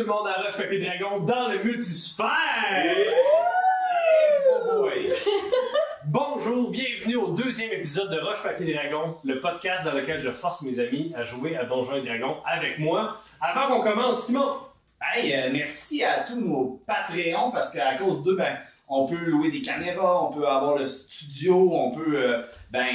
tout le monde à Roche Papier Dragon dans le multisphère! Bonjour, bienvenue au deuxième épisode de Roche Papier Dragon, le podcast dans lequel je force mes amis à jouer à Donjons et Dragons avec moi. Avant qu'on commence, Simon! Hey, euh, merci à tous nos Patreons parce qu'à cause d'eux, ben, on peut louer des caméras, on peut avoir le studio, on peut euh, ben,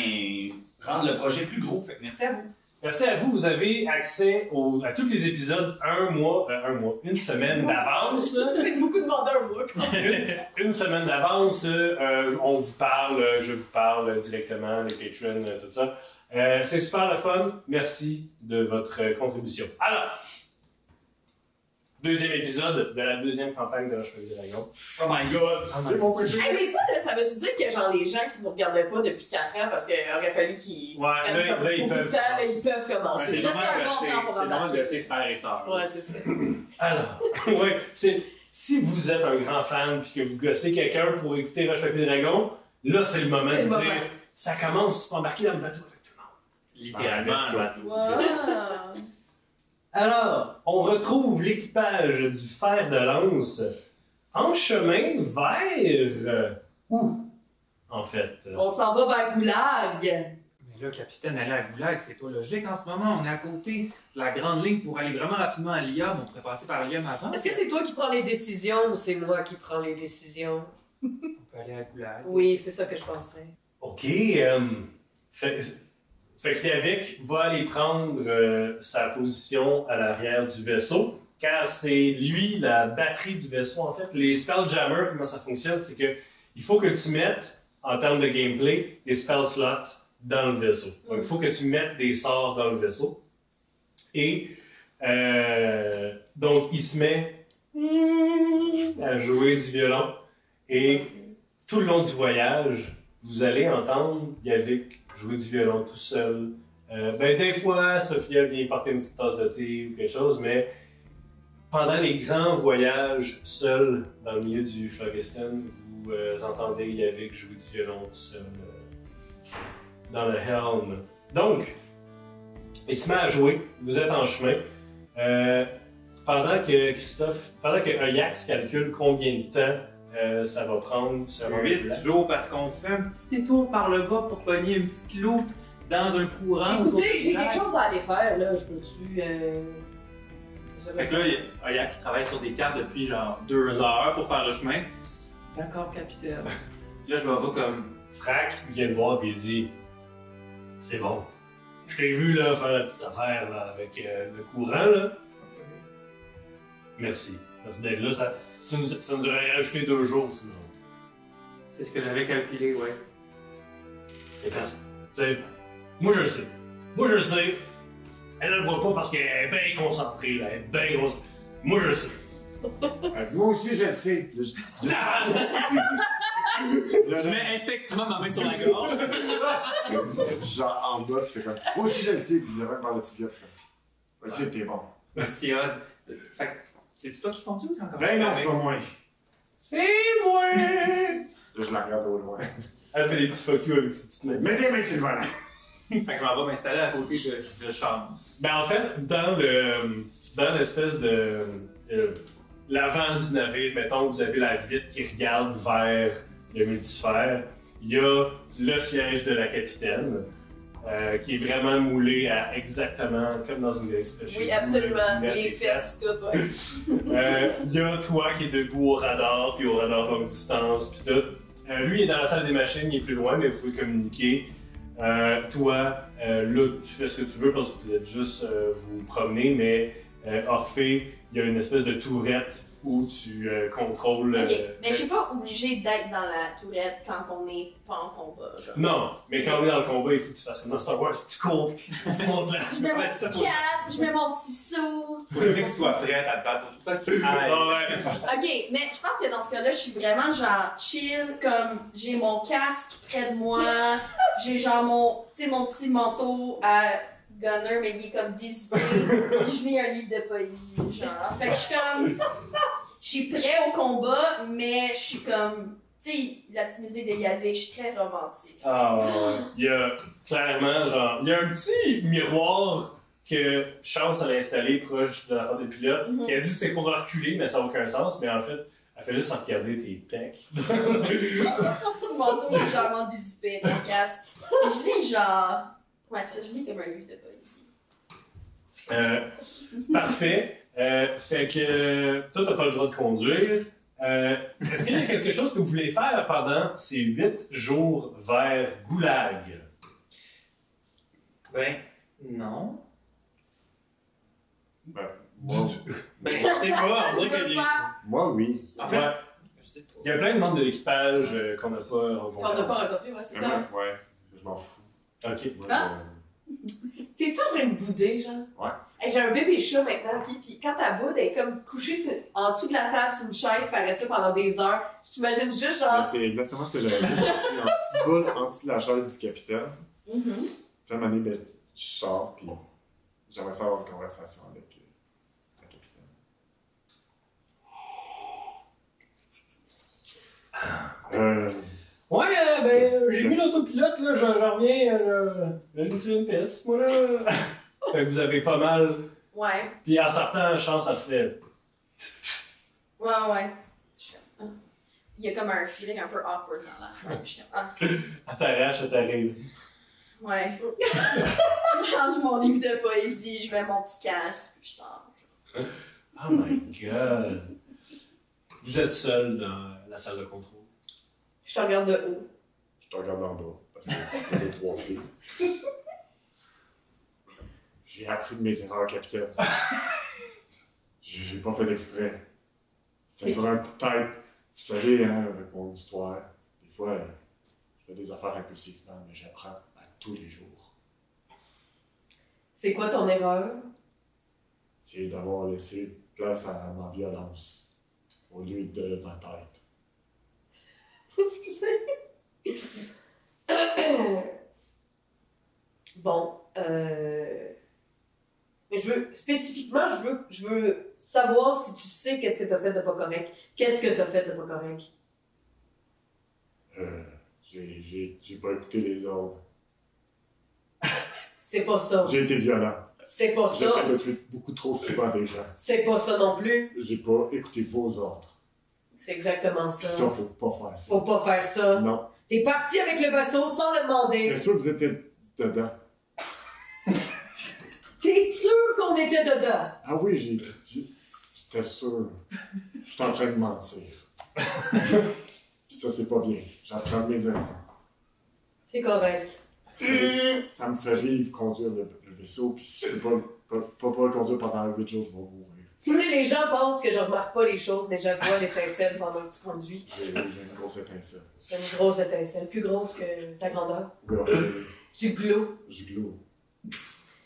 rendre le projet plus gros. Fait que merci à vous. Merci à vous, vous avez accès au- à tous les épisodes un mois, euh, un mois, une semaine d'avance. C'est beaucoup demandé un mois, une semaine d'avance, euh, on vous parle, euh, je vous parle directement, les patrons, euh, tout ça. Euh, c'est super le fun. Merci de votre euh, contribution. Alors, deuxième épisode de la deuxième campagne de Roche Papier Dragon. Oh my god! C'est mon préféré. Hey, mais ça, là, ça veut-tu dire que genre les gens qui nous regardaient pas depuis 4 ans parce qu'il aurait fallu qu'ils Ouais, là, ils peuvent temps, là, ils peuvent Ouais, commencer. c'est c'est un de bon temps pour c'est normal de ses frères et sœurs. Ouais, c'est ça. Alors, ouais, c'est si vous êtes un grand fan puis que vous gossez quelqu'un pour écouter Roche Papier Dragon, là c'est le moment de le dire ça commence, tu peux embarquer dans le bateau avec tout le monde. Littéralement, Ah, un bateau. Wow. Alors, on retrouve l'équipage du fer de lance en chemin vers où? En fait On s'en va vers Goulag. Mais là, capitaine, aller à Goulag, c'est pas logique en ce moment. On est à côté de la grande ligne pour aller vraiment rapidement à Liam. On pourrait passer par Liam avant. Est-ce que c'est toi qui prends les décisions ou c'est moi qui prends les décisions? On peut aller à Goulag. Oui, c'est ça que je pensais. Ok, euh, fait, fait que Yavik va aller prendre euh, sa position à l'arrière du vaisseau, car c'est lui la batterie du vaisseau. En fait, les Spelljammers, comment ça fonctionne, c'est que il faut que tu mettes, en termes de gameplay, des spell slots dans le vaisseau. Donc, il faut que tu mettes des sorts dans le vaisseau. Et euh, donc, il se met à jouer du violon. Et tout le long du voyage, vous allez entendre Yavik jouer du violon tout seul. Euh, ben, des fois, Sophia vient porter une petite tasse de thé ou quelque chose, mais pendant les grands voyages seuls dans le milieu du Phlogiston, vous euh, entendez Yavik jouer du violon tout seul euh, dans le helm. Donc, il se met à jouer, vous êtes en chemin. Euh, pendant que Christophe, pendant que Ajax calcule combien de temps euh, ça va prendre se rendre 8 là. jours parce qu'on fait un petit détour par le bas pour pogner une petite loupe dans un courant. Écoutez, j'ai quelque chose à aller faire, là. Je peux-tu. Euh... Fait que là, il y a Aya qui travaille sur des cartes depuis genre deux heures pour faire le chemin. D'accord, capitaine. Là, je m'en vais comme. Frac vient de voir et il dit C'est bon. Je t'ai vu là, faire la petite affaire là, avec euh, le courant. Là. Merci. Merci d'être là. Ça, ça nous, ça nous aurait rajouté deux jours sinon. C'est ce que j'avais calculé, ouais. Et personne. Tu sais, moi je le sais. Moi je le sais. Elle ne le voit pas parce qu'elle est bien concentrée. Là. Elle est bien concentrée. Moi je le sais. Moi aussi, je le sais. Je- Je mets instinctivement ma main sur la gorge. Genre en bas, je fais comme. Moi aussi, je le sais, puis je le mets par le petit gars, je fais. Ok, t'es bon. Merci, Oz. Fait que, c'est-tu toi qui conduis ou c'est encore Ben non, c'est pas moi. C'est moi! Là, je la regarde au loin. Elle fait des petits fuck you avec ses petites mains. Mets tes mains sur le volant. Fait que je m'en vais m'installer à côté de, de Chance. Ben en fait, dans le dans l'espèce de euh, l'avant du navire, mettons, vous avez la vitre qui regarde vers le multisphère. Il y a le siège de la capitaine, euh, qui est vraiment moulé à exactement comme dans une glace. Oui, absolument. Les fesses, tout, ouais. Euh, Il y a toi qui est debout au radar, puis au radar longue distance, puis tout. Euh, lui il est dans la salle des machines, il est plus loin, mais vous pouvez communiquer. Euh, toi, euh, là, tu fais ce que tu veux parce que vous êtes juste vous promener, mais Orphée, il y a une espèce de tourette où tu euh, contrôles. Ok, euh, mais je suis pas obligée d'être dans la tourette quand on n'est pas en combat. Genre. Non, mais quand on est dans le combat, il faut que tu fasses comme dans Star Wars, tu cours, puis tu montes là. Je mets mon petit casque, je mets mon petit saut. Faut que tu sois prête à te battre. Faut que tu. Ah ouais. Ok, mais je pense que dans ce cas-là, je suis vraiment genre chill, comme j'ai mon casque près de moi, j'ai genre mon, tu sais, mon petit manteau à gunner, mais il est comme puis je lis un livre de poésie, genre. Fait que je suis comme, je suis prêt au combat, mais je suis comme, tu sais, la petite musique de Yavik, je suis très romantique. Ah ouais, ouais. Il y a clairement, genre, il y a un petit miroir que Charles allait installer proche de la fente de pilote. Mhm. Qui a dit que c'était pour reculer, mais ça n'a aucun sens. Mais en fait, elle fait juste regarder tes pecs. Petit manteau légèrement dissipé, mon casque. Je lis genre. Ouais, ça, je lis comme un livre de poésie. Euh, parfait. Euh, fait que toi, t'as pas le droit de conduire. Euh, Est-ce qu'il y a quelque chose que vous voulez faire pendant ces huit jours vers Goulag? Ben, non. Ben, moi, Ben? On dirait peut les- faire moi, oui. En fait, Ouais. je sais pas. Il y a plein de membres de l'équipage euh, qu'on n'a pas Qu'on rencontrés. n'a pas rencontré, ouais, c'est ça. Ouais, ouais, je m'en fous. Ok. Moi, Ah. T'es-tu en train de bouder, genre? Ouais. Hey, j'ai un bébé chat maintenant, ok? Puis quand ta boude, elle est comme couchée sur- en dessous de la table sur une chaise, puis elle reste là pendant des heures. Je t'imagine juste genre. C'est exactement ce que j'avais dit. Je suis en petite boule en dessous de la chaise du capitaine. Mhm. Puis à un moment donné, ben, je sors, puis j'aimerais ça avoir une conversation avec euh, la capitaine. Euh, Ouais, euh, ben, euh, j'ai mis l'autopilote, là, j'en reviens, euh, je vais aller tirer une piste, moi, là. fait que vous avez pas mal. Ouais, Puis en sortant, chance, ça te fait. ouais, ouais. Je suis comme, ah. Il y a comme un feeling un peu awkward dans la Je suis comme, ah, Elle t'arrache, elle t'arrive. ouais. je range mon livre de poésie, je mets mon petit casque, puis je sors. Oh my god. Vous êtes seul dans la salle de contrôle. Je te regarde de haut. je te regarde en bas, parce que j'ai trois pieds. J'ai appris de mes erreurs, capitaine. J'ai pas fait d'exprès. C'était sur un coup de tête. Vous savez, hein, avec mon histoire, des fois, je fais des affaires impulsivement, mais j'apprends à tous les jours. C'est quoi ton erreur? C'est d'avoir laissé place à ma violence au lieu de ma tête. Excusez. bon, euh... Mais je veux, spécifiquement, je veux, je veux savoir si tu sais qu'est-ce que t'as fait de pas correct. Qu'est-ce que t'as fait de pas correct? Euh, j'ai- j'ai j'ai pas écouté les ordres. C'est pas ça. J'ai été violent. C'est pas ça. J'essaie de tuer beaucoup trop souvent des gens. C'est pas ça non plus. J'ai pas écouté vos ordres. C'est exactement ça. ça, faut pas faire ça. Faut pas faire ça. Non. T'es parti avec le vaisseau sans le demander. Bien sûr que vous étiez dedans? T'es sûr qu'on était dedans? Ah oui, j'ai. J'étais sûr. J'étais en train de mentir. Puis ça, c'est pas bien. J'apprends mes erreurs. C'est correct. Ça, ça me fait vivre conduire le, le vaisseau, puis si je peux pas, pas, pas, pas le conduire pendant 8 jours, je vais mourir. Tu sais, les gens pensent que je remarque pas les choses, mais je vois l'étincelle pendant que tu conduis. J'ai une grosse étincelle. J'ai une grosse étincelle, plus grosse que ta grandeur. Tu glows. je glow.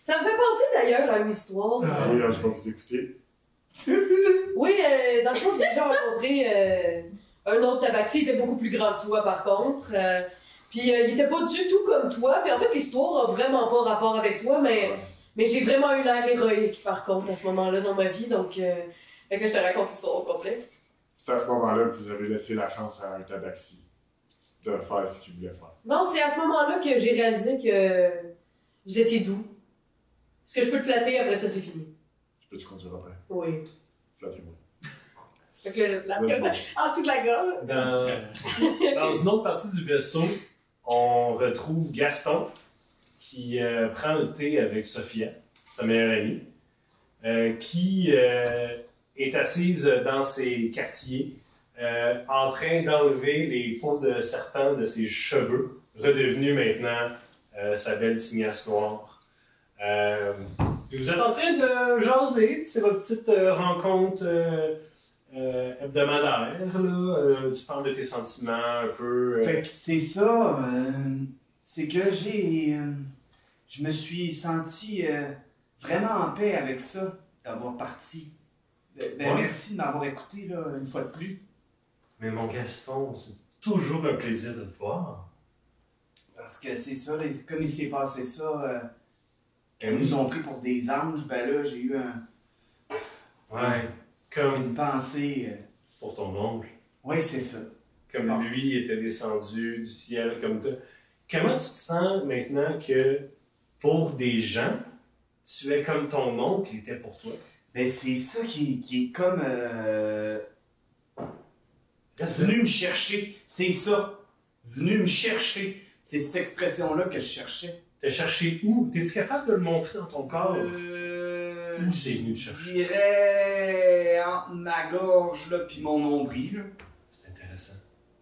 Ça me fait penser d'ailleurs à une histoire. Ah oui, là, je vais vous écouter. Oui, euh, dans le fond, j'ai déjà rencontré euh, un autre tabaxi, il était beaucoup plus grand que toi par contre. Euh, puis euh, il était pas du tout comme toi. Puis en fait, l'histoire a vraiment pas rapport avec toi, mais, mais j'ai vraiment eu l'air héroïque par contre à ce moment-là dans ma vie. Donc, euh, fait que là, je te raconte l'histoire au complet. C'est à ce moment-là que vous avez laissé la chance à un tabaxi de faire ce qu'il voulait faire. Non, c'est à ce moment-là que j'ai réalisé que vous étiez doux. Est-ce que je peux te flatter? Après ça, c'est fini? Je peux te conduire après. Oui. Flattez-moi. Fait que le je- en dessous de la gorge. Dans, dans une autre partie du vaisseau, on retrouve Gaston euh, prend le thé avec Sophia, sa meilleure amie, euh, qui euh, est assise dans ses quartiers, en train d'enlever les peaux de serpent de ses cheveux, redevenus maintenant sa belle tignasse noire. Vous êtes en train de jaser, c'est votre petite rencontre hebdomadaire. Là. Tu parles de tes sentiments un peu. Fait que c'est ça. c'est que j'ai. Je me suis senti euh, vraiment en paix avec ça, d'avoir parti. Ben, ben, Ouais. Merci de m'avoir écouté là, une fois de plus. Mais mon Gaston, c'est toujours un plaisir de te voir. Parce que c'est ça, comme il s'est passé ça, euh, quand ils oui. nous ont pris pour des anges, ben là, j'ai eu un- Ouais, comme une pensée. euh, pour ton oncle. Ouais, c'est ça. Comme Bon. lui était descendu du ciel comme toi. Comment tu te sens maintenant que pour des gens, tu es comme ton oncle était pour toi. Ben, c'est ça qui, qui est comme. euh, venu me chercher. C'est ça. Venu me chercher. C'est cette expression-là que je cherchais. T'as cherché où? T'es-tu capable de le montrer dans ton corps? Euh, Où c'est venu Je chercher? dirais entre ma gorge, là, puis mon nombril. C'est intéressant.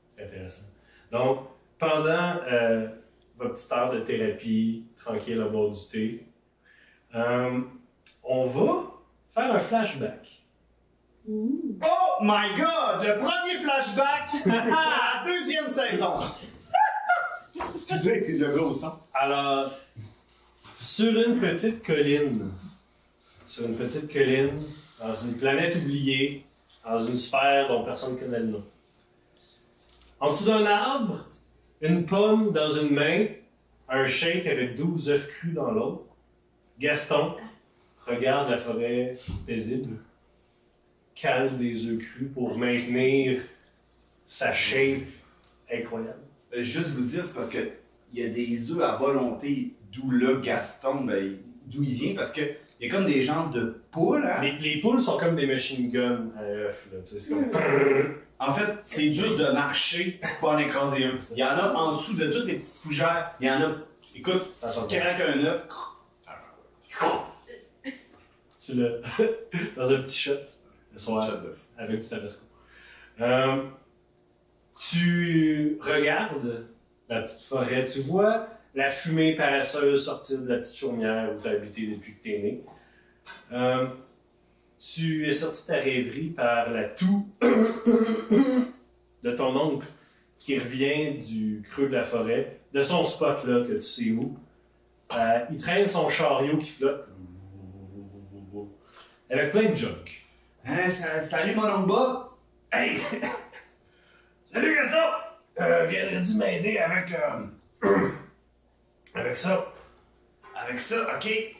C'est intéressant. Donc, pendant euh, votre petite heure de thérapie, tranquille à boire du thé, euh, on va faire un flashback. Oh my god! Le premier flashback à la deuxième saison! Excusez le gros son. Alors, sur une petite colline, sur une petite colline, dans une planète oubliée, dans une sphère dont personne ne connaît le nom. En dessous d'un arbre, une pomme dans une main, un shake avec 12 œufs crus dans l'autre. Gaston regarde la forêt paisible, cale des œufs crus pour maintenir sa shape incroyable. Euh, Juste vous dire, c'est parce que il y a des œufs à volonté, d'où le Gaston, ben, d'où il vient, parce que il y a comme des genres de poules, hein? Les, les poules sont comme des machine guns à sais, C'est comme. En fait, c'est dur de marcher pour en écraser un. Il y en a en dessous de toutes les petites fougères. Il y en a, écoute, Ça craques un œuf. Tu le. dans un petit shot. Le soir, avec du tabasco. Euh, tu regardes la petite forêt. Tu vois la fumée paresseuse sortir de la petite chaumière où tu as habité depuis que tu es né. Euh, tu es sorti de ta rêverie par la toux de ton oncle qui revient du creux de la forêt, de son spot là, que tu sais où. Euh, il traîne son chariot qui flotte avec plein de junk. Hein, salut mon oncle Bob. Hey! Salut Gaston! Euh, viendrais-tu m'aider avec. Euh, avec ça? Avec ça, ok.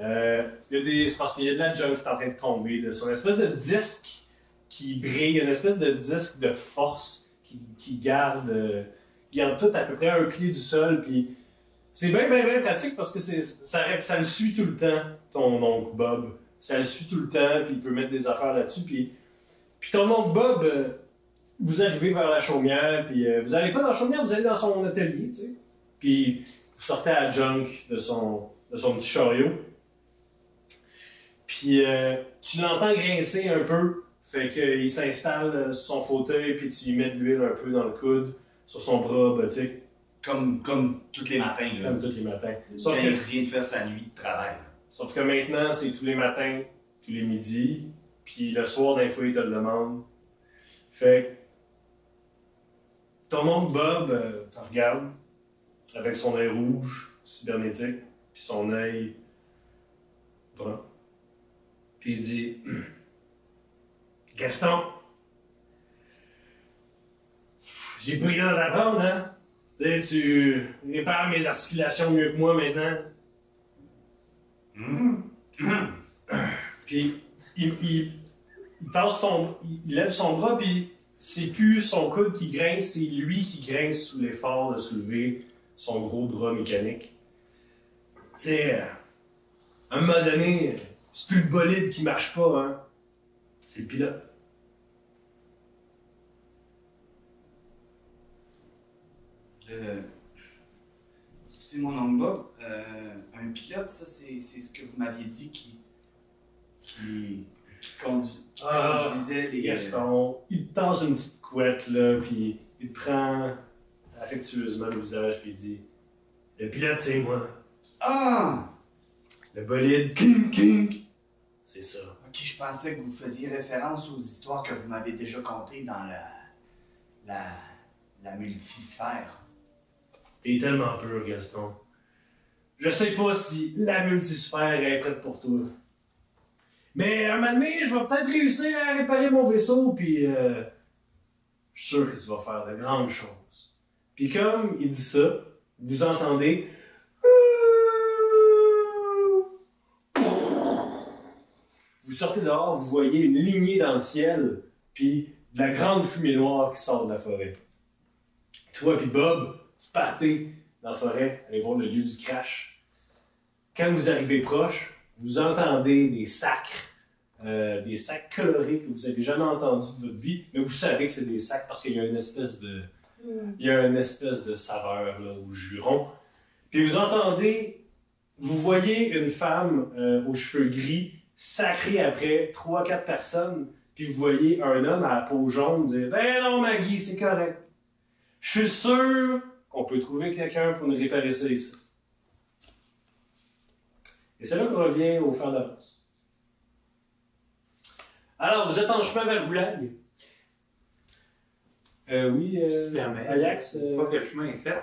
Euh, il y a des. C'est parce qu'il y a de la junk qui est en train de tomber de son espèce de disque qui brille, une espèce de disque de force qui, qui garde, euh, garde tout à peu près un pied du sol. Puis c'est bien, bien, bien pratique parce que c'est, ça, ça le suit tout le temps, ton oncle Bob. Ça le suit tout le temps, puis il peut mettre des affaires là-dessus. Puis, puis ton oncle Bob, euh, vous arrivez vers la chaumière, puis euh, vous allez pas dans la chaumière, vous allez dans son atelier, tu sais. Puis vous sortez à la junk de son, de son petit chariot. Puis euh, tu l'entends grincer un peu. Fait qu'il s'installe sur son fauteuil, puis tu lui mets de l'huile un peu dans le coude, sur son bras, tu sais, Comme, comme tous les matins, là. comme tous les matins. Quand Sauf il que, vient de faire sa nuit de travail. sauf que maintenant, c'est tous les matins, tous les midis, puis le soir, d'un fois, il te le demande. Fait que ton oncle Bob euh, te regarde avec son œil rouge, cybernétique, puis son œil brun. Puis il dit Gaston, j'ai pris temps d'apprendre, hein? Tu sais, tu répares mes articulations mieux que moi maintenant. Puis il tasse son. Il, il lève son bras, puis c'est plus son coude qui grince, c'est lui qui grince sous l'effort de soulever son gros bras mécanique. Tu sais, euh, à un moment donné, c'est plus le bolide qui marche pas, hein. C'est le pilote. Euh, Excusez mon oncle Bob. Euh, un pilote, ça, c'est c'est ce que vous m'aviez dit qui. qui. qui, condu- qui Ah, conduisait les. Gaston, il te une petite couette, là, puis il te prend affectueusement le visage, puis dit Le pilote, c'est moi. Ah! Le bolide, king, king. C'est ça. Ok, je pensais que vous faisiez référence aux histoires que vous m'avez déjà contées dans la. la. la multisphère. T'es tellement pur, Gaston. Je sais pas si la multisphère est prête pour toi. Mais à un moment donné, je vais peut-être réussir à réparer mon vaisseau, puis euh, je suis sûr que tu vas faire de grandes choses. Puis comme il dit ça, vous entendez. Vous sortez dehors, vous voyez une lignée dans le ciel, puis de la grande fumée noire qui sort de la forêt. Toi puis Bob, vous partez dans la forêt, aller voir le lieu du crash. Quand vous arrivez proche, vous entendez des sacres, euh, des sacs colorés que vous avez jamais entendus de votre vie, mais vous savez que c'est des sacs parce qu'il y a une espèce de, il y a une espèce de saveur là, au juron. Puis vous entendez, vous voyez une femme euh, aux cheveux gris sacrer après trois, quatre personnes, puis vous voyez un homme à la peau jaune dire Ben non, Maggie, c'est correct. Je suis sûr qu'on peut trouver quelqu'un pour nous réparer ça ici. Et c'est là qu'on revient au fer d'avance. Alors, vous êtes en chemin vers Goulag. Euh, oui, euh. Une euh, fois que le chemin est fait,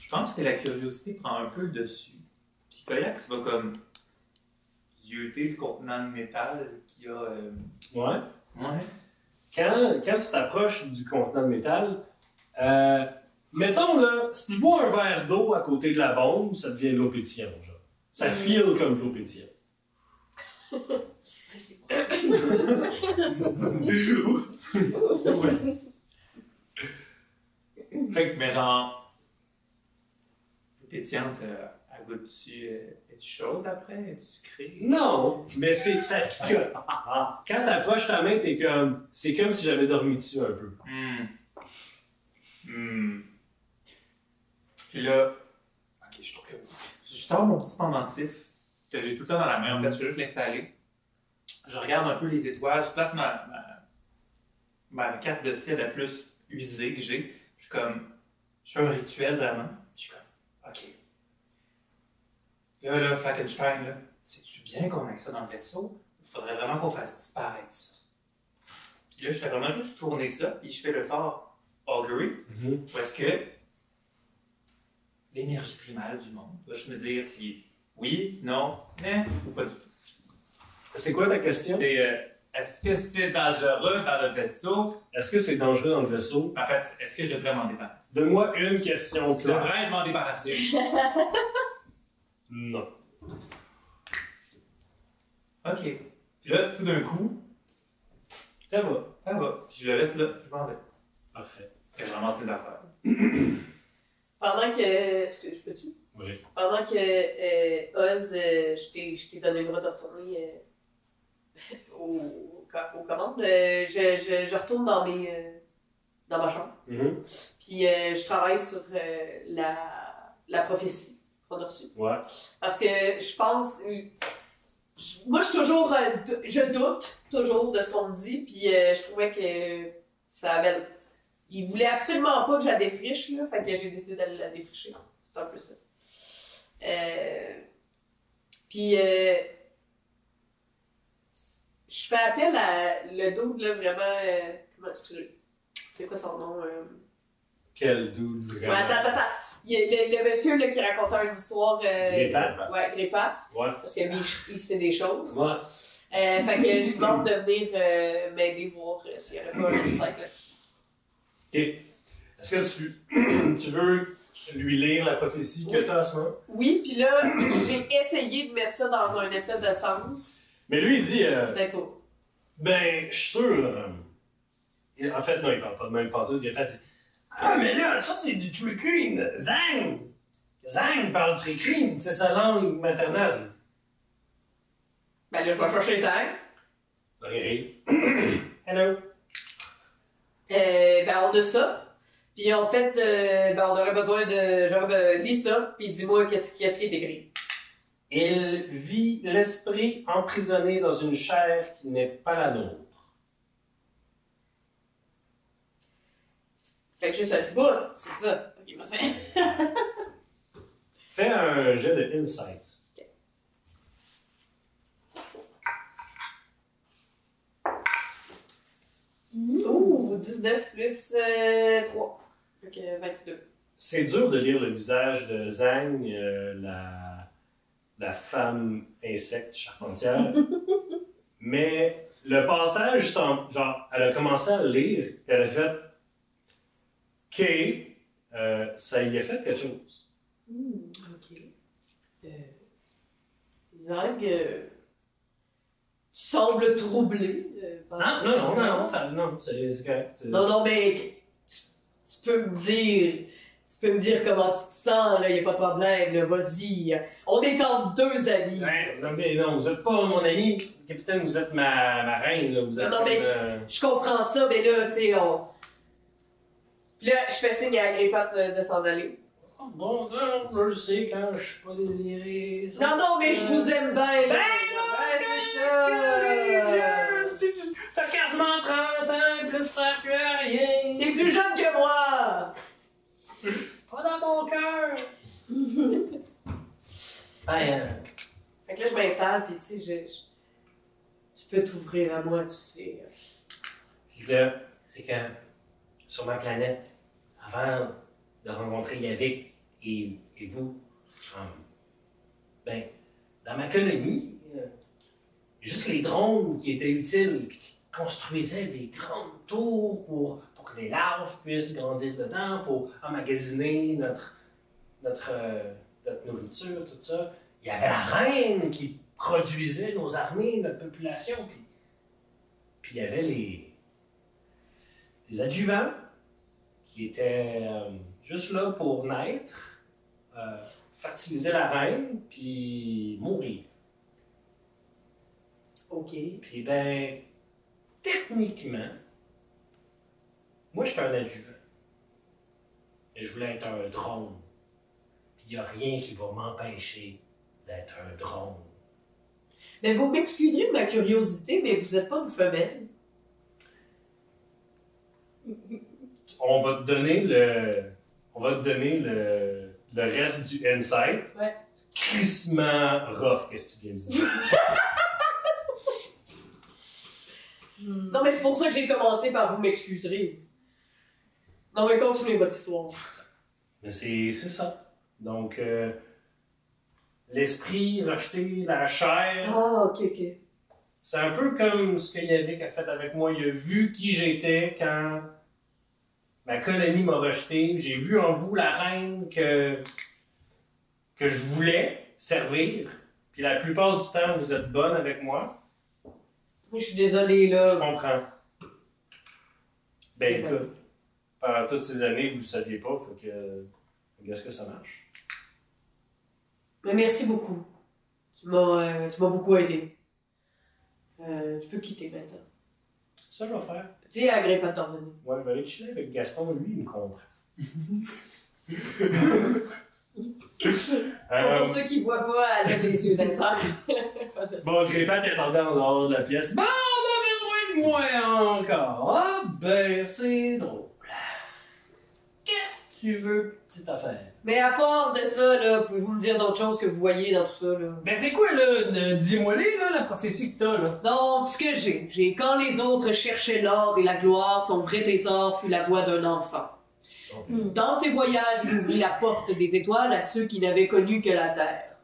je pense que la curiosité prend un peu le dessus. Puis Koyax va comme zioter le contenant de métal qui a. euh, ouais. Ouais. quand, quand tu t'approches du contenant de métal, euh, mettons là, si tu bois un verre d'eau à côté de la bombe, ça devient de l'eau pétillante. Genre. Ça file comme de l'eau pétillante. C'est vrai, c'est bon. Fait que, mais genre. Pétillante, euh, elle goûte-tu. euh, Es-tu chaude après? Es-tu sucrée? Non, mais c'est ça picote. Quand t'approches ta main, t'es comme. C'est comme si j'avais dormi dessus un peu. Hmm. Hmm. Puis là, ok, je trouve que. Je sors mon petit pendentif que j'ai tout le temps dans la main. En fait, je vais juste l'installer. Je regarde un peu les étoiles. Je place ma, ma, ma carte de ciel la plus usée que j'ai. Je suis comme. Je fais un rituel vraiment. Je suis comme. Ok. Là, là, Frankenstein, là, sais-tu bien qu'on ait ça dans le vaisseau? Il faudrait vraiment qu'on fasse disparaître ça. Puis là, je fais vraiment juste tourner ça, puis je fais le sort Augury, où est-ce que l'énergie primale du monde va juste me dire si oui, non, mais ou pas du tout. C'est quoi ta question? C'est euh, est-ce que c'est dangereux dans le vaisseau? Est-ce que c'est dangereux dans le vaisseau? En fait, est-ce que je devrais m'en débarrasser? Donne-moi une question claire. Devrais-je m'en débarrasser? Non. ok. Puis là, tout d'un coup, Ça va. ça va. Puis je le laisse là, je m'en vais. Parfait. Fait que je ramasse mes affaires. Pendant que. Est-ce que je peux-tu? Oui. Pendant que euh, Oz, euh, je t'ai- je t'ai donné le droit de retourner euh, au- aux commandes, euh, je, je, je retourne dans mes. euh, dans ma chambre. Mhm. Puis euh, je travaille sur la, la prophétie qu'on a reçue. Ouais. Parce que je pense. je- moi, je suis toujours. je doute toujours de ce qu'on me dit. Puis je trouvais que ça avait. Il voulait absolument pas que je la défriche, là. Fait que j'ai décidé d'aller la défricher. C'est un peu ça. Puis. Je fais appel à le dude, là, vraiment. euh, comment, excusez. C'est quoi son nom? euh? Quel doute Ouais, vraiment? attends, attends, attends. Il y a le, le monsieur là, qui racontait une histoire. Euh, Grépate. Ouais, Grépate. Ouais. Parce que lui, il sait des choses. Ouais. Euh, fait que je lui demande de venir m'aider voir s'il n'y aurait pas un insight là. Ok. Est-ce que tu, tu veux lui lire la prophétie que tu as à ce moment? Oui, puis là, j'ai essayé de mettre ça dans un espèce de sens. Mais lui, il dit euh, pas. Ben, je suis sûr. euh, en fait, non, il parle pas de même. Il a fait Ah, mais là, ça, c'est du trickery. Zang Zang parle trickery, c'est sa langue maternelle. Ben là, je vais chercher. Ok. Hello. Euh, ben, on a ça. Puis en fait, euh, ben, on aurait besoin de. Genre, lis ça, puis dis-moi qu'est-ce qu'est-ce qui est écrit. Il vit l'esprit emprisonné dans une chair qui n'est pas la nôtre. Fait que juste un petit bout, c'est ça. Ok, parfait. Fais un jet de insight. Ouh, 19 plus euh, 3. Fait que 22. C'est dur de lire le visage de Zang, euh, la, la femme insecte charpentière. mais le passage, genre, elle a commencé à le lire, puis elle a fait OK, euh, ça y a fait quelque chose. Hmm, ok. Euh, Zag, euh, tu sembles troublé. euh, par- Ah, non, non, non, non, ça- non, c'est correct. Non, non, mais tu, tu peux me dire. Tu peux me dire comment tu te sens, là, y a pas de problème, vas-y. On est en deux amis. Ouais, non, mais non, vous êtes pas mon ami, capitaine, vous êtes ma, ma reine, là. Vous êtes Non, mais euh, Je comprends ça, mais là, tu sais, on. Puis là, je fais signe à Agrippa de, de s'en aller. oh, Bon, je sais quand je suis pas désiré. Non, non, mais je vous aime bien, là. Ben non, Ouais, c'est ça. T'as quasiment 30 ans, là, tu sers plus à rien. T'es plus jeune que moi. Pas dans mon cœur. ben, euh, Fait que là, je m'installe, puis tu sais, je- je- tu peux t'ouvrir à moi, tu sais. Puis là, c'est que sur ma planète, avant de rencontrer Yavik et, et vous, euh, ben, dans ma colonie, euh, juste les drones qui étaient utiles, puis qui construisaient des grandes tours pour, pour que les larves puissent grandir dedans, pour emmagasiner notre, notre, euh, notre nourriture, tout ça. Il y avait la reine qui produisait nos armées, notre population, puis, puis il y avait les, les adjuvants qui étaient euh, juste là pour naître, euh, fertiliser la reine, puis mourir. Ok. Puis ben, techniquement, moi j'étais un adjuvant. Et je voulais être un drone. Puis il n'y a rien qui va m'empêcher d'être un drone. Mais vous m'excuserez de ma curiosité, mais vous êtes pas une femelle. On va te donner le. On va te donner le, le reste du insight. Ouais. Crissement rough, qu'est-ce que tu viens de dire? Non, mais c'est pour ça que j'ai commencé par vous m'excuserez. Non, mais continuez votre histoire. Mais c'est ça. Donc, euh, l'esprit rejeté, la chair, Ah, ok, ok. c'est un peu comme ce que Yavik a fait avec moi. Il a vu qui j'étais quand ma colonie m'a rejeté. J'ai vu en vous la reine que, que je voulais servir. Puis la plupart du temps, vous êtes bonne avec moi. Je suis désolée, Je là. comprends. Ben écoute, pendant toutes ces années, vous ne le saviez pas, faut que. Est-ce que ça marche? Mais merci beaucoup. Tu m'as euh, tu beaucoup aidé. Euh, tu peux quitter maintenant. Ça, je vais faire. Dis à Agrippa de t'en revenir. Ouais, je vais aller chiller avec Gaston, lui, il me comprend. Euh, Pour ceux qui voient pas, elle les yeux airs. bon, Grépin t'attendait en dehors de la pièce. Bon, on a besoin de moi encore. Ah, ben, c'est drôle. Tu veux, petite affaire? Mais à part de ça, là, pouvez-vous me dire d'autres choses que vous voyez dans tout ça, là? Ben, c'est quoi, là? ne- Dis-moi-les, là, la prophétie que t'as, là? Donc, ce que j'ai, j'ai quand les autres cherchaient l'or et la gloire, son vrai trésor fut la voix d'un enfant. Dans ses voyages, il ouvrit la porte des étoiles à ceux qui n'avaient connu que la terre.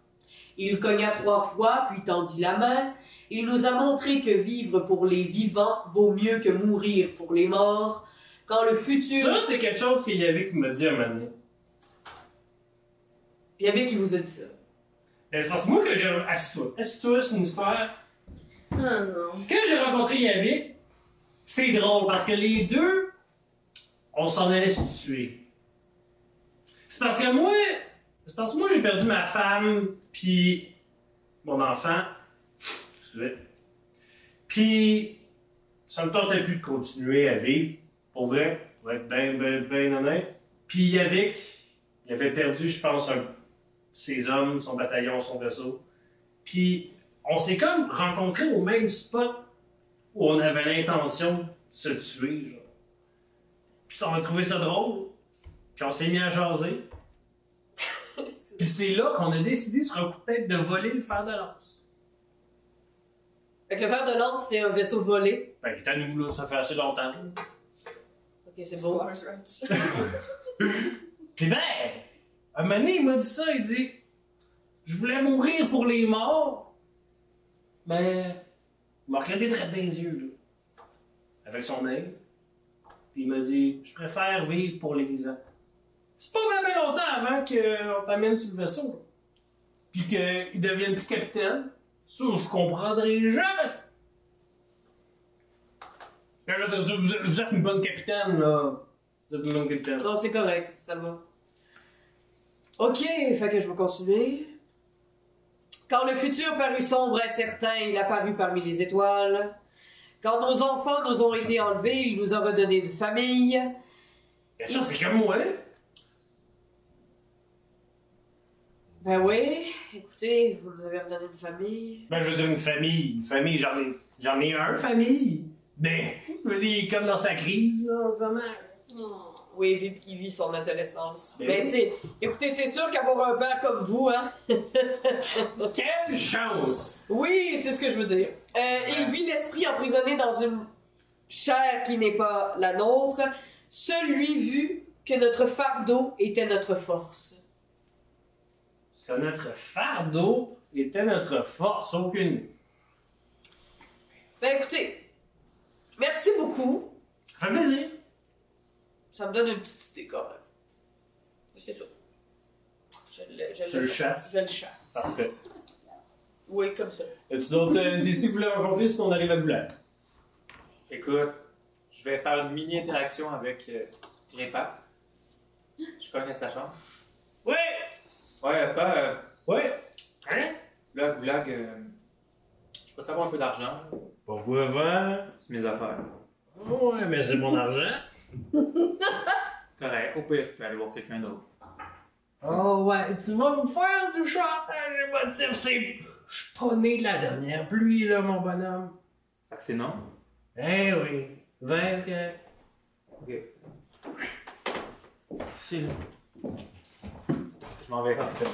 Il cogna trois fois, puis tendit la main. Il nous a montré que vivre pour les vivants vaut mieux que mourir pour les morts. Quand le futur... Ça, c'est quelque chose qu'il y avait qui m'a dit un moment donné. Il y avait qui vous a dit ça. Ben, c'est parce que moi que j'ai. Assis-toi. Assis-toi, c'est une histoire. Ah non. Quand j'ai rencontré Yavik, c'est drôle parce que les deux, on s'en allait se tuer. C'est parce que moi, c'est parce que moi j'ai perdu ma femme puis mon enfant. Excusez. Puis ça me tentait plus de continuer à vivre, pour vrai, pour être bien, bien, bien honnête. Puis Yavik, il avait perdu, je pense, un- ses hommes, son bataillon, son vaisseau. Puis on s'est comme rencontrés au même spot où on avait l'intention de se tuer, genre. Puis on a trouvé ça drôle. Puis on s'est mis à jaser. Puis c'est là qu'on a décidé sur un coup de tête de voler le fer de lance. Fait que le fer de lance, c'est un vaisseau volé. Ben, il est à nous, là, ça fait assez longtemps. Ok, c'est beau. Squatters' rights. Puis ben, un moment donné, il m'a dit ça, il dit Je voulais mourir pour les morts, mais il m'a regardé droit dans les yeux, là, avec son œil. Puis il m'a dit Je préfère vivre pour les vivants. C'est pas même longtemps avant qu'on t'amène sur le vaisseau, là. Puis qu'il devienne plus capitaine. Ça, je comprendrai jamais. ça. Quand je veux dire, vous êtes- une bonne capitaine, là. Vous êtes une bonne capitaine. Non, c'est correct, ça va. Ok, fait que je vais continuer. Quand le futur parut sombre et incertain, il apparut parmi les étoiles. Quand nos enfants nous ont été enlevés, il nous a redonné une famille. Bien sûr, c'est comme moi. Ben oui, écoutez, vous nous avez redonné une famille. Ben, je veux dire une famille. Une famille, j'en ai, j'en ai un famille. Mais, je veux dire, comme dans sa crise, là, en ce moment. Oui, il vit, il vit son adolescence. Ben Mais oui. tu sais, écoutez, c'est sûr qu'avoir un père comme vous, hein. Quelle chance! Oui, c'est ce que je veux dire. Euh, il vit l'esprit emprisonné dans une chair qui n'est pas la nôtre. Celui vu que notre fardeau était notre force. Que notre fardeau était notre force, aucune. Ben écoutez, merci beaucoup. Ça fait plaisir. Ça me donne une petite idée quand même. C'est ça. Je le, je Tu le chasses? Je le chasse. Parfait. Oui, comme ça. Y a-tu d'autres euh, NPC que vous voulez rencontrer sinon on arrive à Goulag? Écoute, je vais faire une mini interaction avec euh, Grimpa. Je à sa chambre. Ouais! Ouais, pas. euh, Ouais! Hein? là, Goulag, euh, peux savoir un peu d'argent. là. Pourquoi vent? C'est mes affaires. Ouais, mais c'est mon argent. C'est correct. Au pire, je peux aller voir quelqu'un d'autre. Oh ouais, tu vas me faire du chantage émotif, c'est... Je suis pas né de la dernière pluie, là, mon bonhomme. Fait que c'est non? Eh oui, 20 que... Ok. C'est Je m'en vais. Parfait.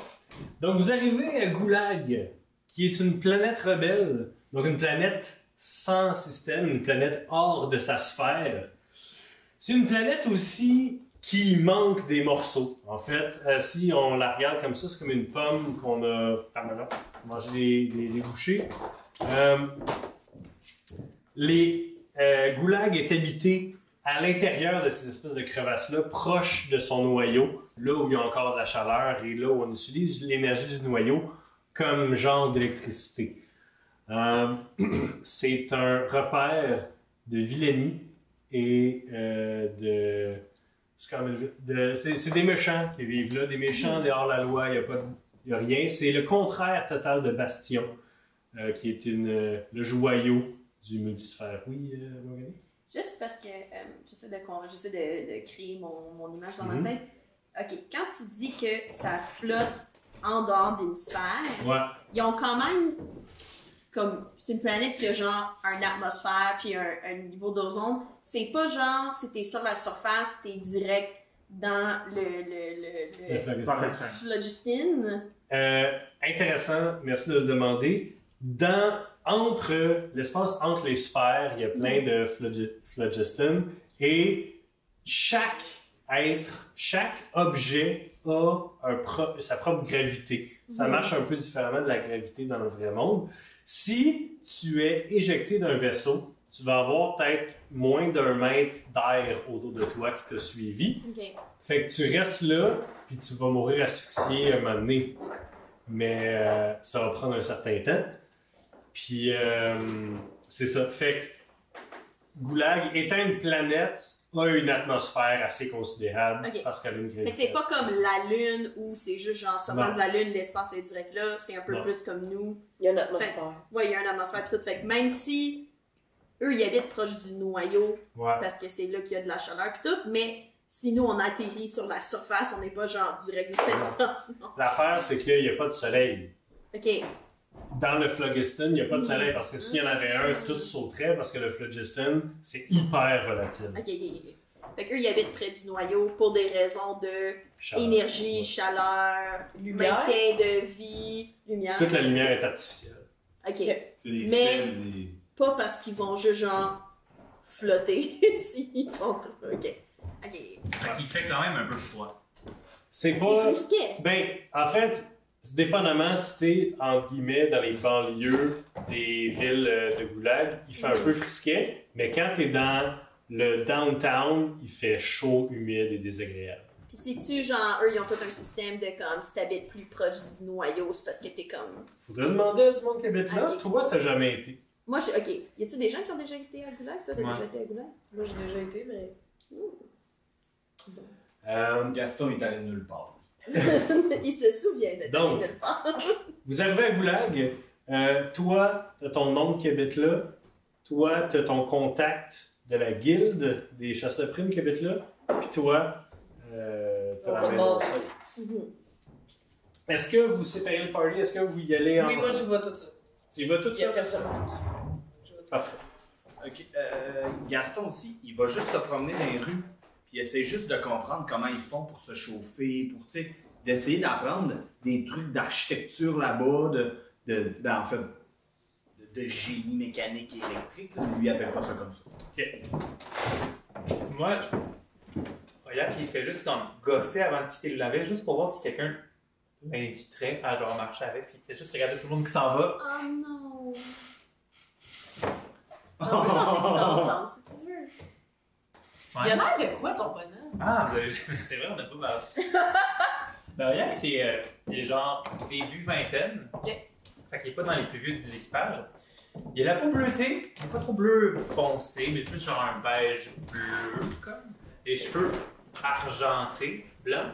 Donc, vous arrivez à Goulag, qui est une planète rebelle, donc une planète sans système, une planète hors de sa sphère. C'est une planète aussi qui manque des morceaux. En fait, euh, si on la regarde comme ça, c'est comme une pomme qu'on a pardon, mangé des, des, des bouchées. Euh, les euh, Goulag est habité à l'intérieur de ces espèces de crevasses-là, proche de son noyau, là où il y a encore de la chaleur et là où on utilise l'énergie du noyau comme genre d'électricité. Euh, c'est un repère de vilainie et euh, de. C'est de- des méchants qui vivent là, des méchants dehors la loi, il n'y a, a rien. C'est le contraire total de Bastion, euh, qui est une, le joyau du multisphère. Oui, euh, Morgane? Juste parce que j'essaie de, de, de créer mon, mon image dans Mhm. ma tête. Ok, quand tu dis que ça flotte en dehors d'une sphère, Ouais. ils ont quand même. Comme, c'est une planète qui a genre un atmosphère puis un, un niveau d'ozone. C'est pas genre, si t'es sur la surface, t'es direct dans le, le, le, Le le, phlogiston. Euh, intéressant, merci de le demander. Dans, entre l'espace entre les sphères, il y a plein de phlogi- phlogiston et chaque être, chaque objet a un pro- sa propre gravité. Ça Mhm. marche un peu différemment de la gravité dans le vrai monde. Si tu es éjecté d'un vaisseau, tu vas avoir peut-être moins d'un mètre d'air autour de toi qui t'a suivi. Fait que tu restes là, puis tu vas mourir asphyxié à un moment donné. Mais euh, ça va prendre un certain temps. Puis euh, c'est ça. Fait que Goulag, étant une planète, a une atmosphère assez considérable Ok. parce qu'elle a une que c'est pas gravitation. comme la Lune où c'est juste genre surface Non. de la Lune, l'espace est direct là. C'est un peu Non. plus comme nous. Il y a une atmosphère. Ouais, il y a une atmosphère pis tout. Fait que même si eux, ils habitent proche du noyau Ouais. parce que c'est là qu'il y a de la chaleur pis tout, mais si nous, on atterrit sur la surface, on n'est pas genre direct dans l'espace. L'affaire, c'est qu'il n'y a pas de soleil. Ok. Dans le phlogiston, il n'y a pas de soleil parce que s'il y en avait un, tout sauterait parce que le phlogiston, c'est hyper volatile. Ok, ok, ok. Fait qu'eux, ils habitent près du noyau pour des raisons de Chaleur. énergie, chaleur, Lumière. maintien de vie, lumière. Toute la lumière est artificielle. Ok. C'est des Mais- des... Pas parce qu'ils vont juste genre flotter s'ils font tout. Ok. Ok. Fait qu'il fait quand même un peu froid. C'est C'est pas. frisquet. Ben, en fait, dépendamment si t'es, entre guillemets, dans les banlieues des villes euh, de Goulag, il fait un peu frisquet, mais quand t'es dans le downtown, il fait chaud, humide et désagréable. Pis si tu, genre, eux, ils ont tout un système de comme, si t'habites plus proche du noyau, c'est parce que t'es comme. Faudrait demander à du monde qui habite là. Toi, t'as jamais été. Moi, je. Ok. Y a-tu des gens qui ont déjà été à Goulag? Toi, t'as Ouais. déjà été à Goulag? Moi, j'ai déjà été, mais. Euh, Gaston est allé nulle part. Il se souvient de Donc. quelque part. Vous arrivez à Goulag. Euh, toi, t'as ton oncle qui habite là. Toi, t'as ton contact de la guilde des chasses de primes qui habite là. Puis toi, euh, t'as la maison. Mhm. Est-ce que vous séparez le party? Est-ce que vous y allez en... Oui, moi, je vois tout ça. Tu y vas tout Il y a ça? Parfait. Ok, euh, Gaston aussi, il va juste se promener dans les rues, puis il essaie juste de comprendre comment ils font pour se chauffer, pour, tu sais, d'essayer d'apprendre des trucs d'architecture là-bas, de, de, ben, en fait, de, de génie mécanique et électrique. Là. Lui, il appelle pas ça comme ça. Moi, je... Regarde, il fait juste comme gosser avant de quitter le lavet, juste pour voir si quelqu'un l'inviterait à genre marcher avec, puis il fait juste regarder tout le monde qui s'en va. Oh non. On temps ensemble veux. Il a l'air de quoi, ton bonhomme? Ah, vous avez... c'est vrai, on n'a pas parlé. ben, regarde, c'est euh, genre début vingtaine. Ok. Fait qu'il est pas dans les plus vieux de l'équipage. Il a la peau bleutée, il est pas trop bleu foncé, mais plus genre un beige bleu, comme. Les cheveux argentés, blancs.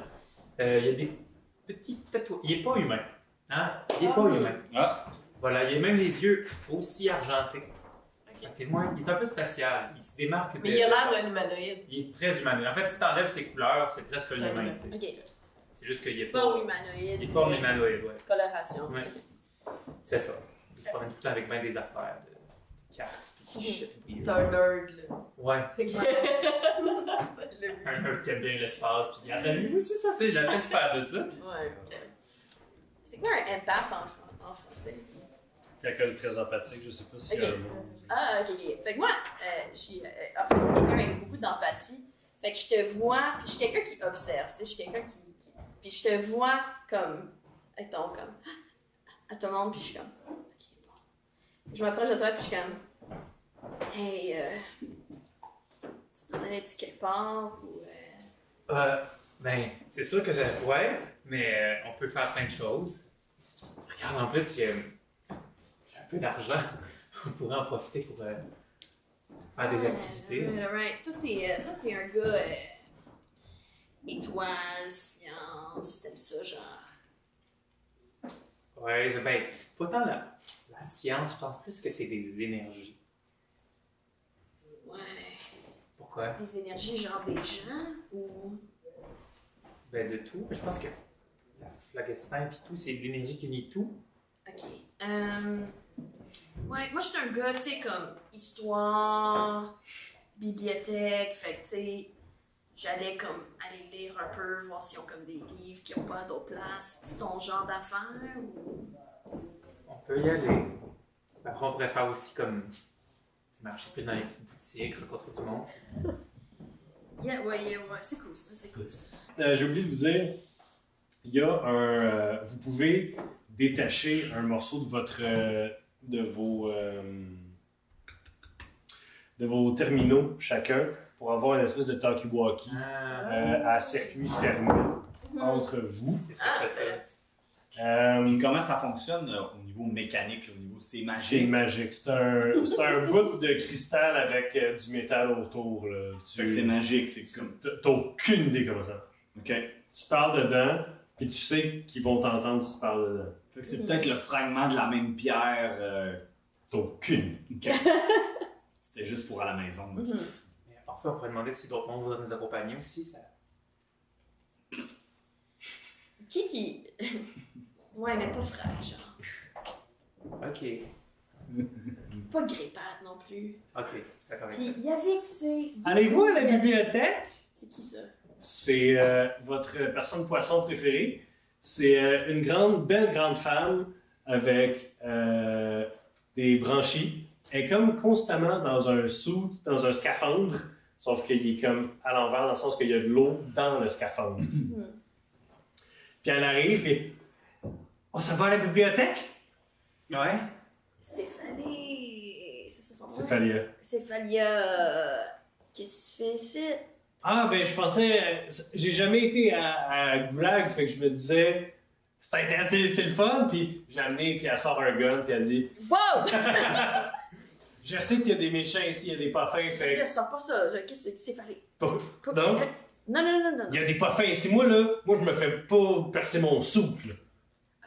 Euh, il y a des petits tatouages. Il est pas humain. Hein? Il est Ah pas oui. humain. Ah, Voilà, il a même les yeux aussi argentés. Il est un peu spécial. Il se démarque de- Mais il a l'air d'un humanoïde. Il est très humanoïde. En fait, si t'enlèves ses couleurs, c'est presque un humain. humain. tu sais. Ok. C'est juste qu'il est pas. Forme humanoïde. Il est forme humanoïde, ouais. Coloration. Ouais. C'est ça. Il se promène tout le temps avec bien des affaires de cartes. puis de shit, puis- C'est un nerd, là. Ouais. Fait que- Un nerd qui aime bien l'espace. Puis regarde, avez-vous su ça? C'est la petite de ça. Ouais, ouais. C'est quoi un empath en français? Quelqu'un de très empathique, je sais pas si Ok. y a un mot. Ah, ok. Fait que moi, euh, je suis. euh, en fait, c'est quelqu'un avec beaucoup d'empathie. Fait que je te vois, puis je suis quelqu'un qui observe, tu sais, je suis quelqu'un qui, qui- Puis je te vois comme. Attends, comme. À tout le monde, puis je suis comme. Ok, bon. Je m'approche de toi, puis je suis comme. Hey, euh. Tu t'en allais-tu quelque part ou. euh, Euh, ben, c'est sûr que j'ai. Ouais, mais euh, on peut faire plein de choses. Regarde, en plus, un peu d'argent. On pourrait en profiter pour euh, faire des activités. Right, right. Toi, t'es, euh, toi, t'es un gars. euh, étoiles, science, t'aimes ça, genre. Ouais, ben, pas tant la, la science, je pense plus que c'est des énergies. Ouais. Pourquoi? Les énergies, genre des gens ou? Ben, de tout. Je pense que la phlogiston et tout, c'est de l'énergie qui unit tout. Ok. Euh, ouais, moi, je suis un gars, tu sais, comme histoire, bibliothèque, fait que, tu sais, j'allais comme aller lire un peu, voir s'ils ont comme des livres qui n'ont pas d'autres places. C'est ton genre d'affaires ou? On peut y aller. Après, on pourrait faire aussi comme. tu sais, marcher plus dans les petites boutiques, rencontrer du monde. Yeah, ouais, yeah, ouais, c'est cool ça, c'est cool ça. Euh, J'ai oublié de vous dire, il y a un. euh, vous pouvez détacher un morceau de votre. euh, de vos. euh, de vos terminaux chacun pour avoir une espèce de talkie-walkie Ah, euh, à circuit fermé entre vous. c'est je fais ça. Euh, Puis comment ça fonctionne euh, au niveau mécanique, là, au niveau c'est c'est magique. magique. C'est un, c'est un bout de cristal avec euh, du métal autour. Là. Fait que c'est magique, c'est comme. t'as t'as aucune idée comment ça. marche. Ok. Tu parles dedans, puis tu sais qu'ils vont t'entendre si tu parles dedans. Fait que c'est peut-être le fragment de la même pierre. euh, T'as aucune. C'était juste pour à la maison. Mhm. Mais à part ça, on pourrait demander si d'autres mondes voudraient nous accompagner aussi. Ça... Qui qui? ouais, mais pas frère, genre. Ok. Pas grépate non plus. Ok, d'accord Puis ça. il y avait, tu sais. Allez-vous à la bibliothèque? C'est qui ça? C'est euh, votre personne poisson préférée. C'est euh, une grande, belle grande femme avec euh, des branchies. Elle est comme constamment dans un suit, dans un scaphandre, sauf qu'il est comme à l'envers, dans le sens qu'il y a de l'eau dans le scaphandre. Puis elle arrive et. On s'en va à la bibliothèque? Ouais. Céphalée. C'est ça son nom? Falia. Céphalia. Qu'est-ce que tu fais ici? Ah, ben, je pensais. J'ai jamais été à, à Goulag, fait que je me disais. C'est intéressant, c'est le fun, puis j'ai amené, puis elle sort un gun, puis elle dit Wow! Je sais qu'il y a des méchants ici, il y a des pas fins, fait Là, sors pas ça. Qu'est-ce que c'est? Que. Pas- Non? euh, Non, non, non, non. Il y a des pas fins ici. Moi, là, moi, je me fais pas percer mon souple.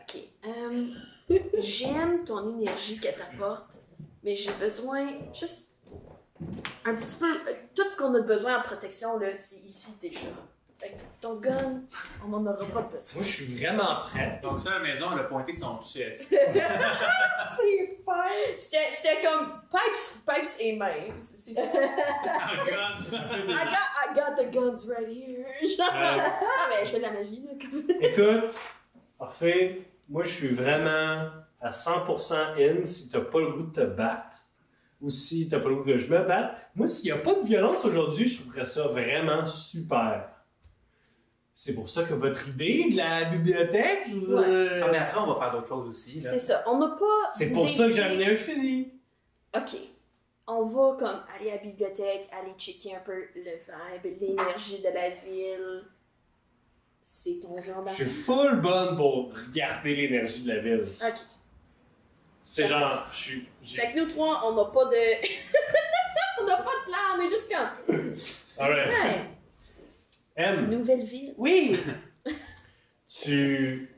Ok. euh, J'aime ton énergie qu'elle t'apporte, mais j'ai besoin juste un petit peu. Tout ce qu'on a besoin en protection, là, c'est ici déjà. Fait que ton gun, on en aura pas besoin. Moi, je suis vraiment prête. Donc, ça, la maison, elle a pointé son chest. C'est pas. C'était c'était comme pipes, pipes et mains. C'est ça. Ah! I got, I got the guns right here. ah, mais je fais de la magie, là. comme- Écoute, parfait. Moi, je suis vraiment à 100% in si t'as pas le goût de te battre ou si t'as pas le goût que je me batte. Moi, s'il y a pas de violence aujourd'hui, je trouverais ça vraiment super. C'est pour ça que votre idée de la bibliothèque, je vous- Ouais. euh, Ah, mais après, on va faire d'autres choses aussi. Là. C'est ça. On n'a pas. c'est pour ça que j'ai amené un fusil. Ok. On va comme aller à la bibliothèque, aller checker un peu le vibe, l'énergie de la ville. C'est ton genre Je suis d'affaire. full bonne pour regarder l'énergie de la ville. Ok. C'est genre, je suis. Fait que nous trois, on n'a pas de. on n'a pas de plan, on est juste comme. Alright. Ouais, M. nouvelle ville. Oui! Tu.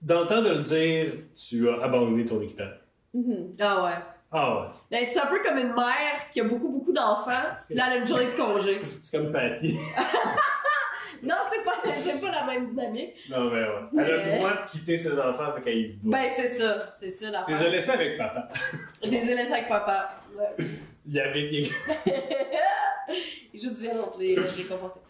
Dans le temps de le dire, tu as abandonné ton équipage. Mhm. Ah ouais. Ah ouais. Ben, c'est un peu comme une mère qui a beaucoup, beaucoup d'enfants, là, elle a une journée de congé. C'est comme Patty. Non, c'est pas, c'est pas la même dynamique. non, mais ouais. Elle a le droit de quitter ses enfants, fait qu'elle va. Ben, c'est ça. C'est ça, la Je les ai laissés avec papa. Je les ai laissés avec papa. Ouais. Il y avait des. Il joue du violon, l'ai conforté.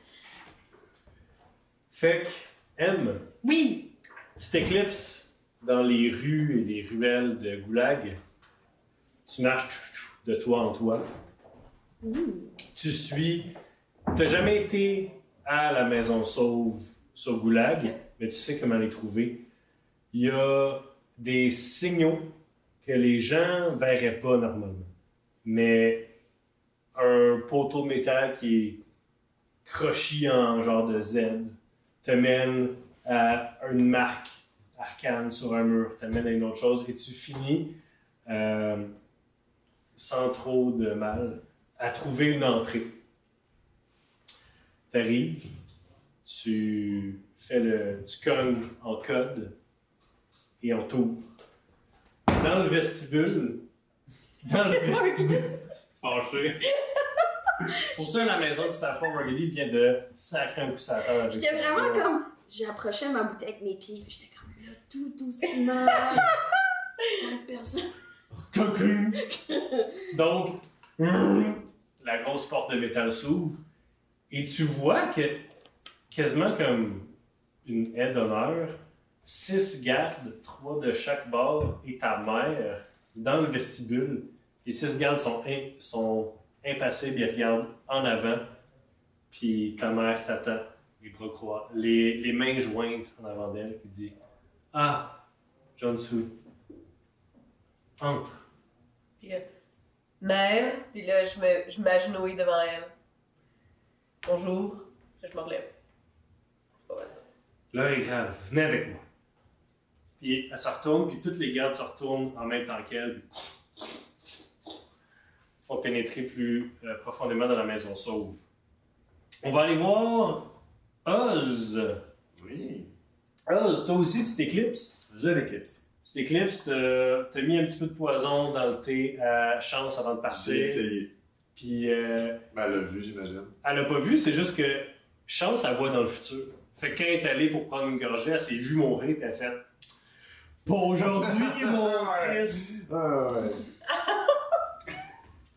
Fait que, M, Oui! tu t'éclipses dans les rues et les ruelles de Goulag. Tu marches de toi en toi. Tu suis. T'as jamais été à la maison sauve sur Goulag, mais tu sais comment les trouver. Il y a des signaux que les gens verraient pas normalement. Mais un poteau de métal qui est crochi en genre de Z te mène à une marque arcane sur un mur, t'amène à une autre chose et tu finis euh, sans trop de mal à trouver une entrée. T'arrives, tu fais le, tu cognes en code et on t'ouvre. Dans le vestibule, dans le vestibule, Fâché. pour ça la maison qui s'affronte Marguerite vient de sacrer un coup sur la J'étais vraiment comme. J'ai approché ma bouteille avec mes pieds, j'étais comme là, tout doucement. Cinq personnes. Cocoon. Donc, la grosse porte de métal s'ouvre et tu vois que quasiment comme une aide d'honneur, six gardes, trois de chaque bord et ta mère dans le vestibule. Les six gardes sont, impassibles, ils regardent en avant, puis ta mère t'attend, les bras croisés, les, mains jointes en avant d'elle, qui dit Ah, John Sui, entre. Puis, euh, mère, puis là, je m'agenouille devant elle. Bonjour. Je me relève. C'est pas vrai, ça. L'heure est grave, venez avec moi. Puis elle se retourne, puis toutes les gardes se retournent en même temps qu'elle. Font pénétrer plus euh, profondément dans la maison sauve. On va aller voir Oz. Oui, Oz, toi aussi, tu t'éclipses? je l'éclipse. Tu t'éclipses, t'as t'as mis un petit peu de poison dans le thé à chance avant de J'ai partir. essayé. Puis euh, Ben, elle l'a vu, j'imagine. elle a pas vu, c'est juste que chance, elle voit dans le futur. Fait que quand elle est allée pour prendre une gorgée, elle s'est vue mourir, puis elle a fait Pas aujourd'hui, mon Chris! Ah, ouais.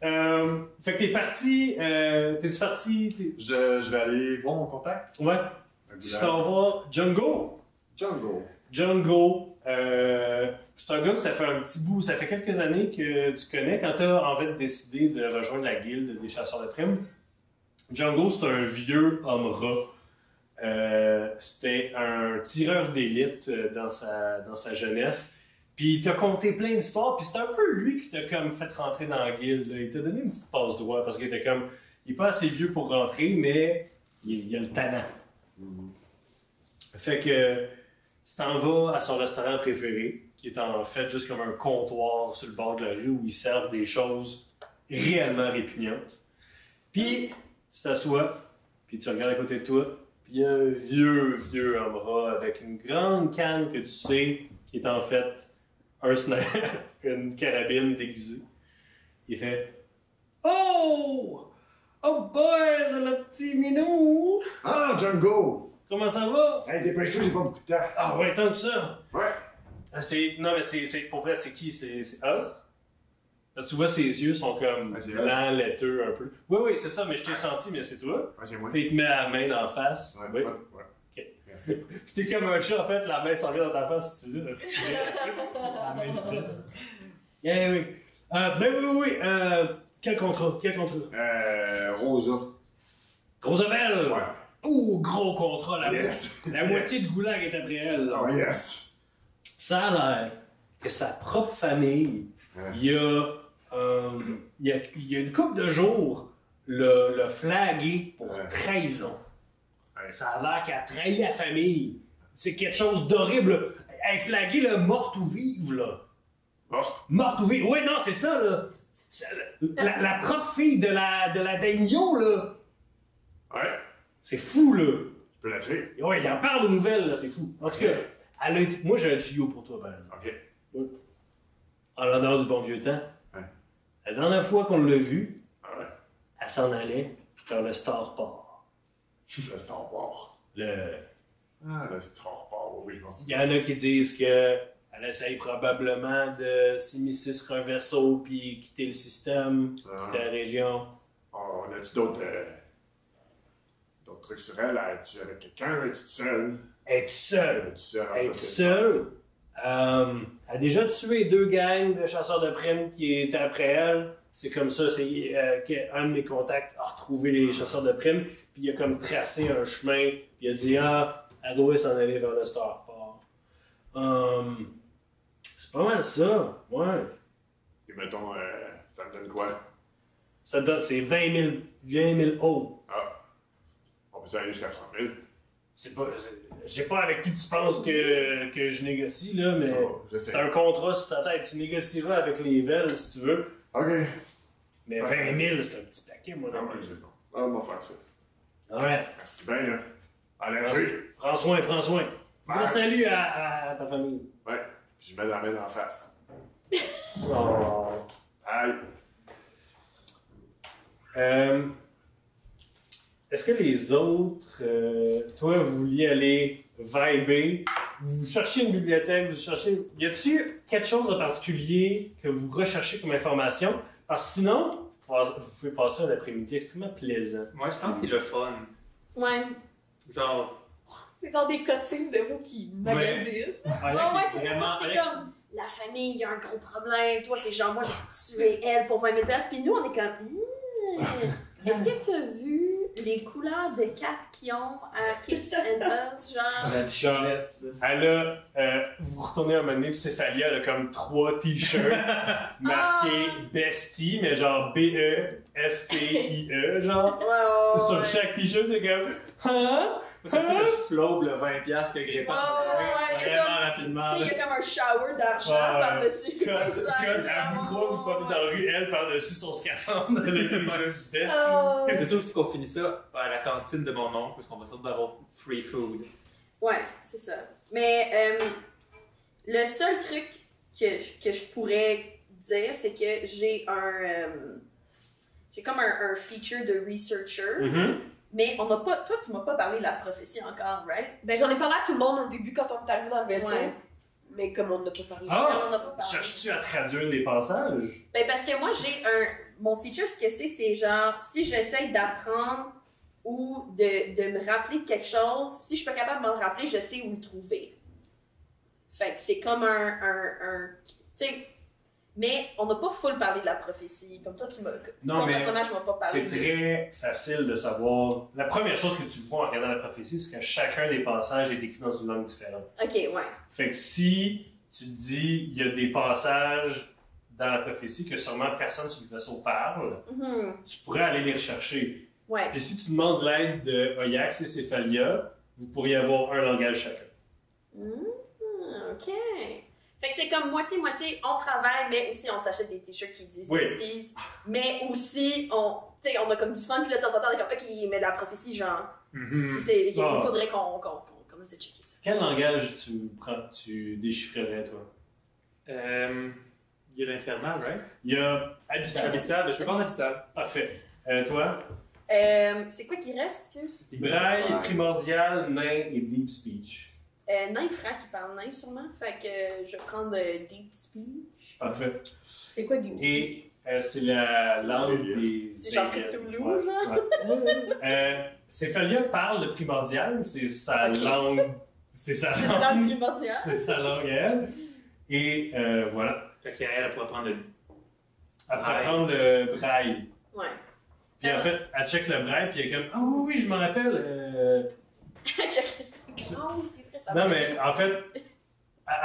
Euh, fait que t'es parti. Euh, T'es-tu parti? t'es- Je, je vais aller voir mon contact. Ouais. Tu t'en vas. Django. Django. Django. Euh, c'est un gars que ça fait un petit bout, ça fait quelques années que tu connais quand tu as en fait décidé de rejoindre la guilde des chasseurs de primes. Django, c'est un vieux homme rat. Euh, C'était un tireur d'élite euh, dans sa, dans sa jeunesse. Puis il t'a conté plein d'histoires, puis c'est un peu lui qui t'a comme fait rentrer dans la guilde. là. Il t'a donné une petite passe droit parce qu'il était comme. Il est pas assez vieux pour rentrer, mais il, il a le talent. Fait que tu t'en vas à son restaurant préféré, qui est en fait juste comme un comptoir sur le bord de la rue où ils servent des choses réellement répugnantes. Puis tu t'assois, puis tu regardes à côté de toi, puis il y a un vieux, vieux homme rat avec une grande canne que tu sais qui est en fait un sniper, une carabine déguisée. Il fait Oh! Oh boys, le petit minou! Ah, Django! Comment ça va? Hey, dépêche-toi, j'ai pas beaucoup de temps. Ah ouais, tant que ça! Ouais. Ah, c'est... Non, mais c'est. Pour vrai, c'est qui? C'est, c'est Oz? Parce que tu vois, ses yeux sont comme Ah, c'est blancs, laiteux un peu. Oui, oui, c'est ça, mais je t'ai senti, mais c'est toi. Ah, c'est moi. Puis il te met la main dans la face. Ouais, oui. ouais. Merci. Puis t'es comme un chat, en fait, la main s'en vient dans ta face, tu dis, là, la main vitesse. Eh oui. Euh, ben oui, oui, oui. Euh, quel contrat? Quel contrat? Euh, Rosa. Roosevelt! Ouais. Ouh, gros contrat, la, Yes. la moitié de Goulag est après elle. là. Oh, yes. Ça a l'air que sa propre famille, il y a, euh, il y a, il y a une couple de jours, le, le flagué pour trahison. Ça a l'air qu'elle a trahi la famille. C'est quelque chose d'horrible. Elle est flaguée, là, morte ou vive, là. Morte? Morte ou vive. Oui, non, c'est ça, là. La, la propre fille de la, de la daimyo, là. Ouais. C'est fou, là. Je peux la tuer. Ouais, il en parle aux nouvelles, là, c'est fou. En tout cas, elle a été- moi, j'ai un tuyau pour toi, par exemple. Ok. En l'honneur du bon vieux temps. Ouais. La dernière fois qu'on l'a vue, ouais. elle s'en allait vers le Starport. Le Star Wars. Le... Ah, le Star Wars, oui, je pense. Il y en a qui disent que elle essaye probablement de s'immiscer sur un vaisseau puis quitter le système, Ah. quitter la région. Oh, on a-tu d'autres. euh, d'autres trucs sur elle? Es-tu avec quelqu'un? Es-tu seule? Est seule. Es-tu seule? Ah, Elle. Euh, elle a déjà tué deux gangs de chasseurs de primes qui étaient après elle. C'est comme ça, c'est euh, qu'un de mes contacts a retrouvé les chasseurs de primes, puis il a comme tracé un chemin, puis il a dit Ah, elle doit s'en aller vers le Starport. Euh, c'est pas mal ça, ouais. Et mettons, euh, ça me donne quoi? Ça donne, c'est 20 000, 20 000 hauts. Ah. On peut aller jusqu'à 30 000. C'est pas, je sais pas avec qui tu penses que, que je négocie, là, mais c'est un contrat sur ta tête. Tu négocieras avec les Vels si tu veux. Ok. Mais 20 000, c'est un petit paquet, moi, Ah, ouais, c'est bon. Ah, on va faire ça. Ouais. Merci bien, là. Allez, dessus. Prends soin, prends soin. Dis Bye. salut à, à ta famille. Ouais. Puis je mets la main en face. Oh. Aïe. Euh, Est-ce que les autres, euh, toi, vous vouliez aller vibrer? Vous cherchez une bibliothèque, vous cherchez. Y a-t-il quelque chose de particulier que vous recherchez comme information? Parce que sinon, vous pouvez, passer un après-midi extrêmement plaisant. Moi, je pense que c'est le fun. Ouais. Genre, C'est genre des cutscenes de vous qui magasinent. Ouais, ouais, c'est ça. c'est comme la famille, il y a un gros problème. Toi, c'est genre, moi, j'ai tué elle pour 20 000 places. Puis nous, on est comme, Hmm, est-ce que t'as vu les couleurs de cap qu'ils ont à Kips and Us? Genre, La t-shirt. Elle a, euh, vous retournez un moment donné, puis Céphalia, elle a comme trois t-shirts marqués Bestie, mais genre B-E-S-T-I-E, genre. ouais, ouais, ouais. Sur chaque t-shirt, c'est comme, hein? C'est ça le flow, le 20$ que Grépin Ouais, ouais, ouais, il y a vraiment comme- rapidement. Tu sais, il y a comme un shower d'argent Ouais, par-dessus. Code, comme ça, code, à vous trois, vous promenez dans la rue, elle par-dessus son scaphandre. Oh. C'est sûr aussi qu'on finit ça à la cantine de mon oncle, parce qu'on va sortir d'avoir free food. Ouais, c'est ça. Mais euh, le seul truc que, je- que je pourrais dire, c'est que j'ai un. euh, j'ai comme un, un feature de researcher, Mhm. Mais on n'a pas. Toi, tu m'as pas parlé de la prophétie encore, right? Ben, j'en ai parlé à tout le monde au début quand on est arrivé dans le vaisseau. Ouais. Mais comme on n'a pas parlé. Ah! Non, on n'a pas parlé. Cherches-tu à traduire les passages? Ben, parce que moi, j'ai un. Mon feature, ce que c'est, c'est genre, si j'essaie d'apprendre ou de, de me rappeler de quelque chose, si je suis pas capable de me le rappeler, je sais où le trouver. Fait que c'est comme un. un, un tu sais. Mais on n'a pas full parlé de la prophétie. Comme toi, tu m'as. Non, mais personnage m'a pas parlé. C'est très facile de savoir. La première chose que tu vois en regardant la prophétie, c'est que chacun des passages est écrit dans une langue différente. Ok, ouais. Fait que si tu te dis, il y a des passages dans la prophétie que sûrement personne sur le vaisseau parle, Mhm. tu pourrais aller les rechercher. Ouais. Puis si tu demandes l'aide de Oyax et Céphalia, vous pourriez avoir un langage chacun. Hmm, ok. Fait que c'est comme moitié-moitié, on travaille, mais aussi on s'achète des t-shirts qui disent Oui. besties. Mais aussi, on, tu sais, on a comme du fun, puis là, de temps en temps, on est comme, ok, mais la prophétie, genre, Mhm. si c'est, il Ah. faudrait qu'on, qu'on, qu'on commence à checker ça. Quel langage tu, tu déchiffrerais, toi? Euh, il y a l'infernal, right? Il y a Abyssal. Abyssal, je vais prendre Abyssal. Parfait. Euh, toi? Euh, c'est quoi qui reste, excuse? Braille, primordial, nain et deep speech. Euh, nain franc qui parle nain, sûrement. Fait que euh, je vais prendre euh, Deep Speech. Parfait. C'est quoi Deep Speech? Et euh, c'est la langue des. C'est genre. Cthulhu, Ouais, genre? ouais. Euh, Céphalia parle le primordial, c'est sa langue. C'est sa C'est la langue langue. primordiale. C'est sa langue elle. Et euh, voilà. Fait qu'elle elle pourra prendre le. Braille. prendre le braille. Ouais. Puis en fait, elle check le braille, puis elle est comme Ah oui, oui, je me rappelle. euh, oh, c'est vrai, ça Non, mais en fait, elle,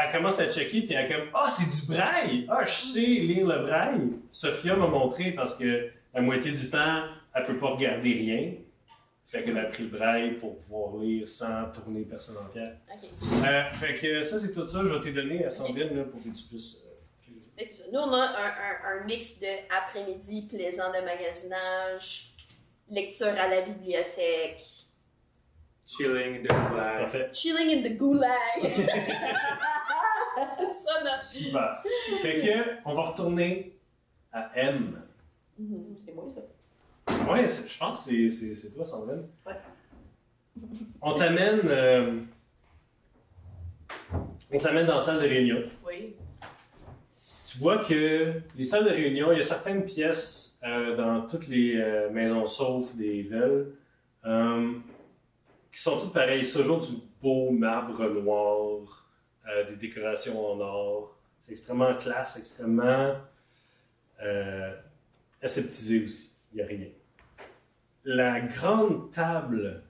elle commence à checker, puis elle est comme Ah, c'est du braille Ah, je sais lire le braille. Sophia m'a montré parce que la moitié du temps, elle peut pas regarder rien. Fait qu'elle a pris le braille pour pouvoir lire sans tourner personne en pierre. Ok. Euh, fait que ça, c'est tout ça. Je vais te donner à Sandrine là, pour que tu puisses. euh. Nous, on a un, un, un mix de après-midi plaisant de magasinage, lecture à la bibliothèque, Chilling, de blague. Parfait. chilling in the gulag. c'est ça notre. Super. Fait que, on va retourner à M. Mhm, C'est moi, ça. Ouais, je pense que c'est- toi, Sandrine. Ouais. On t'amène. euh, on t'amène dans la salle de réunion. Oui. Tu vois que les salles de réunion, il y a certaines pièces euh, dans toutes les euh, maisons sauf des villes euh, qui sont toutes pareilles. C'est toujours du beau marbre noir, euh, des décorations en or. C'est extrêmement classe, extrêmement euh, aseptisé aussi. Il n'y a rien. La grande table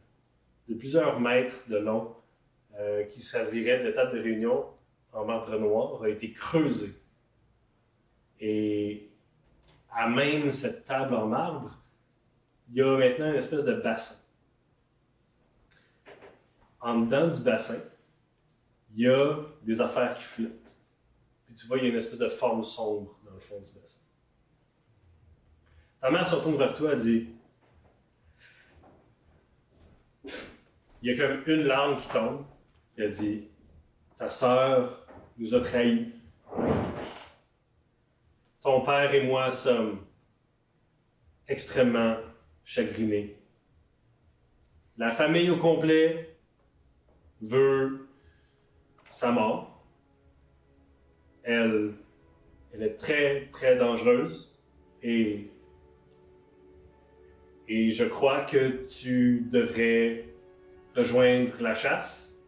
de plusieurs mètres de long euh, qui servirait de table de réunion en marbre noir a été creusée. Et à même cette table en marbre, il y a maintenant une espèce de bassin. En dedans du bassin, il y a des affaires qui flottent. Puis tu vois, il y a une espèce de forme sombre dans le fond du bassin. Ta mère se retourne vers toi et dit Il y a comme une langue qui tombe. Elle dit Ta sœur nous a trahis. Ton père et moi sommes extrêmement chagrinés. La famille au complet veut sa mort. Elle, elle est très, très dangereuse et, et je crois que tu devrais rejoindre la chasse.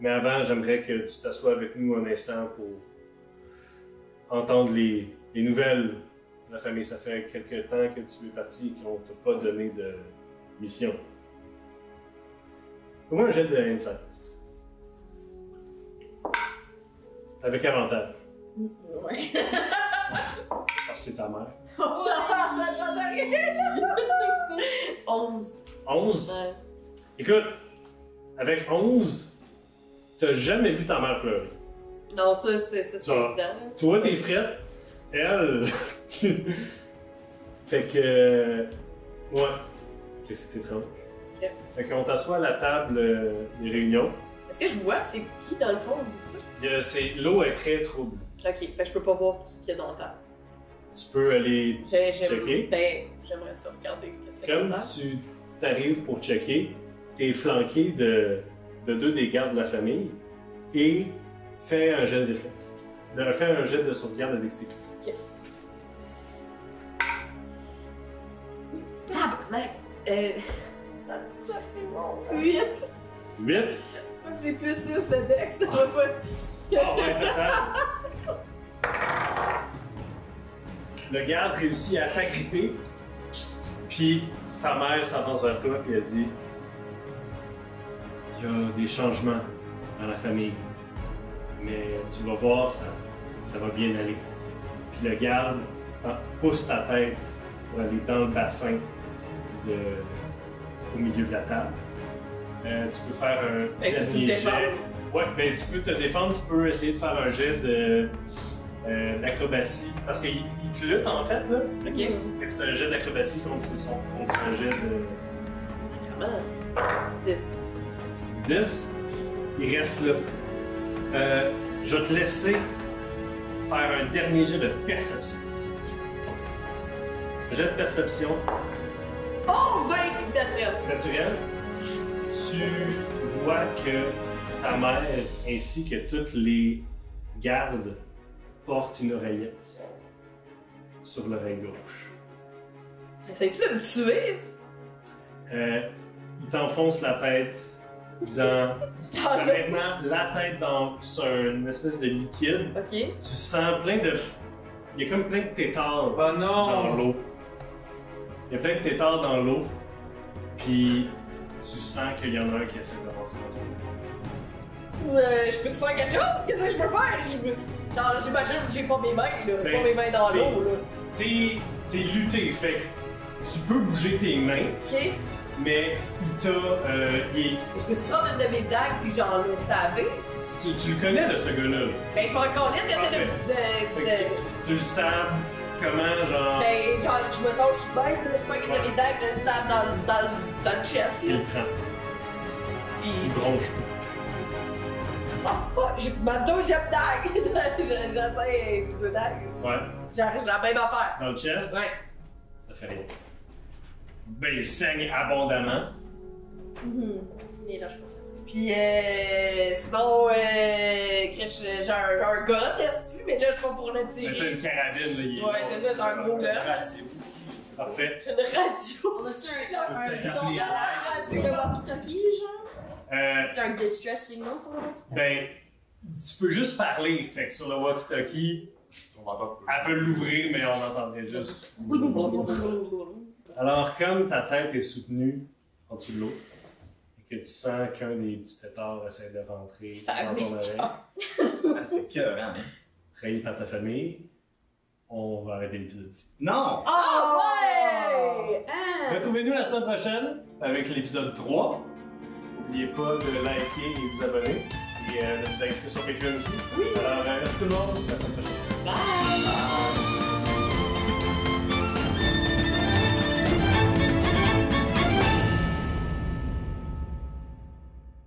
Mais avant, j'aimerais que tu t'assoies avec nous un instant pour entendre les, les nouvelles la famille. Ça fait quelque temps que tu es parti et qu'on t'a pas donné de mission. Comment un jet de insight? Avec avantage. Ouais. Parce que c'est ta mère. 11. 11. Ouais. Écoute, avec 11, t'as jamais vu ta mère pleurer. Non, ça, c'est ça, c'est Genre. évident. Toi, t'es frette. Elle. fait que. Ouais. Ok, c'est étrange. Fait qu'on t'assoit à la table euh, des réunions. Est-ce que je vois c'est qui dans le fond du truc? C'est- L'eau est très trouble. Ok, fait que je peux pas voir qui qu'il y a dans le temps. Tu peux aller. J'ai- j'aime- Checker. Ben, j'aimerais ça regarder qu'est-ce qu'il y a Comme le tu t'arrives pour checker, t'es flanqué de, de deux des gardes de la famille et fais un jet de. De- Fais un jet de sauvegarde de dextérité. Tabarnak! Euh. Ça, fait bon. 8. 8. J'ai plus 6 de dex, ça va pas. Ah ouais. Le garde réussit à t'agripper, puis ta mère s'avance vers toi et elle dit Il y a des changements dans la famille, mais tu vas voir, ça, ça va bien aller. Puis le garde t'en- pousse ta tête pour aller dans le bassin de, au milieu de la table. Euh, tu peux faire un Fait que tu dernier te jet. Ouais, ben tu peux te défendre, tu peux essayer de faire un jet de, euh, d'acrobatie. Parce qu'il il te lutte en fait, là. Ok. Fait que c'est un jet d'acrobatie contre, son, contre un jet de Vraiment? 10. 10. Il reste là. Euh, je vais te laisser faire un dernier jet de perception. Jet de perception Oh, 20 naturel. naturel. Tu vois que ta mère ainsi que toutes les gardes portent une oreillette sur l'oreille gauche. Essayes-tu de me tuer? Euh, il t'enfonce la tête dans. Maintenant la tête dans une espèce de liquide. Ok. Tu sens plein de. Il y a comme plein de tétards Oh dans non! l'eau. Il y a plein de tétards dans l'eau. Puis tu sens qu'il y en a un qui essaie de rentrer dans ton Euh, je peux te faire quelque chose? Qu'est-ce que je peux faire? Je Genre, j'imagine que j'ai pas mes mains, là. J'ai Ben, pas mes mains dans t'es- l'eau, là. T'es, t'es lutté, fait que tu peux bouger tes mains, Ok. mais il t'a. euh, il- Je me suis prendre une de mes dagues, puis genre, le stabber? tu, tu le connais, là, ce gars-là. là. Ben, je m'en essaie Parfait. de. de, de... tu, tu le stabs, comment, genre? Ben, genre, je me touche bien, puis là, je prends une de mes dagues, je stab dans, le- dans, le- dans le chest, Il là. le prend. Il bronche pas. Oh fuck, j'ai ma deuxième dague! Je- J'essaie, j'ai deux dagues. Ouais. J'ai j'ai la même affaire. Dans le chest, Ouais. ça fait rien. Ben, il saigne abondamment. Mhm. Mais là, je pense. Puis euh, sinon, euh, Chris, j'ai un, un gun, esti, mais là, je suis pas pour le Ben, t'as tirer. une carabine, là. Il Ouais, c'est ça, c'est un gros gun. Radio aussi. Parfait. J'ai une radio. On a-tu un, un, un à sur le walkie-talkie, genre? Euh, C'est un distress signal sur le walkie-talkie? ben, tu peux juste parler. Fait que sur le walkie-talkie, On va entendre. elle peut l'ouvrir, mais on entendrait juste. Alors, comme ta tête est soutenue en dessous de l'eau, que tu sens qu'un des petits tétards essaie de rentrer Ça dans ton oreille, Ah, c'était cœur, hein? trahi par ta famille, on va arrêter l'épisode ici. Non! Ah ouais! Ah! Retrouvez-nous la semaine prochaine avec l'épisode 3. N'oubliez pas de liker et vous abonner. Et euh, de vous inscrire sur Patreon aussi. Alors, euh, merci tout le monde. À la semaine prochaine. Bye!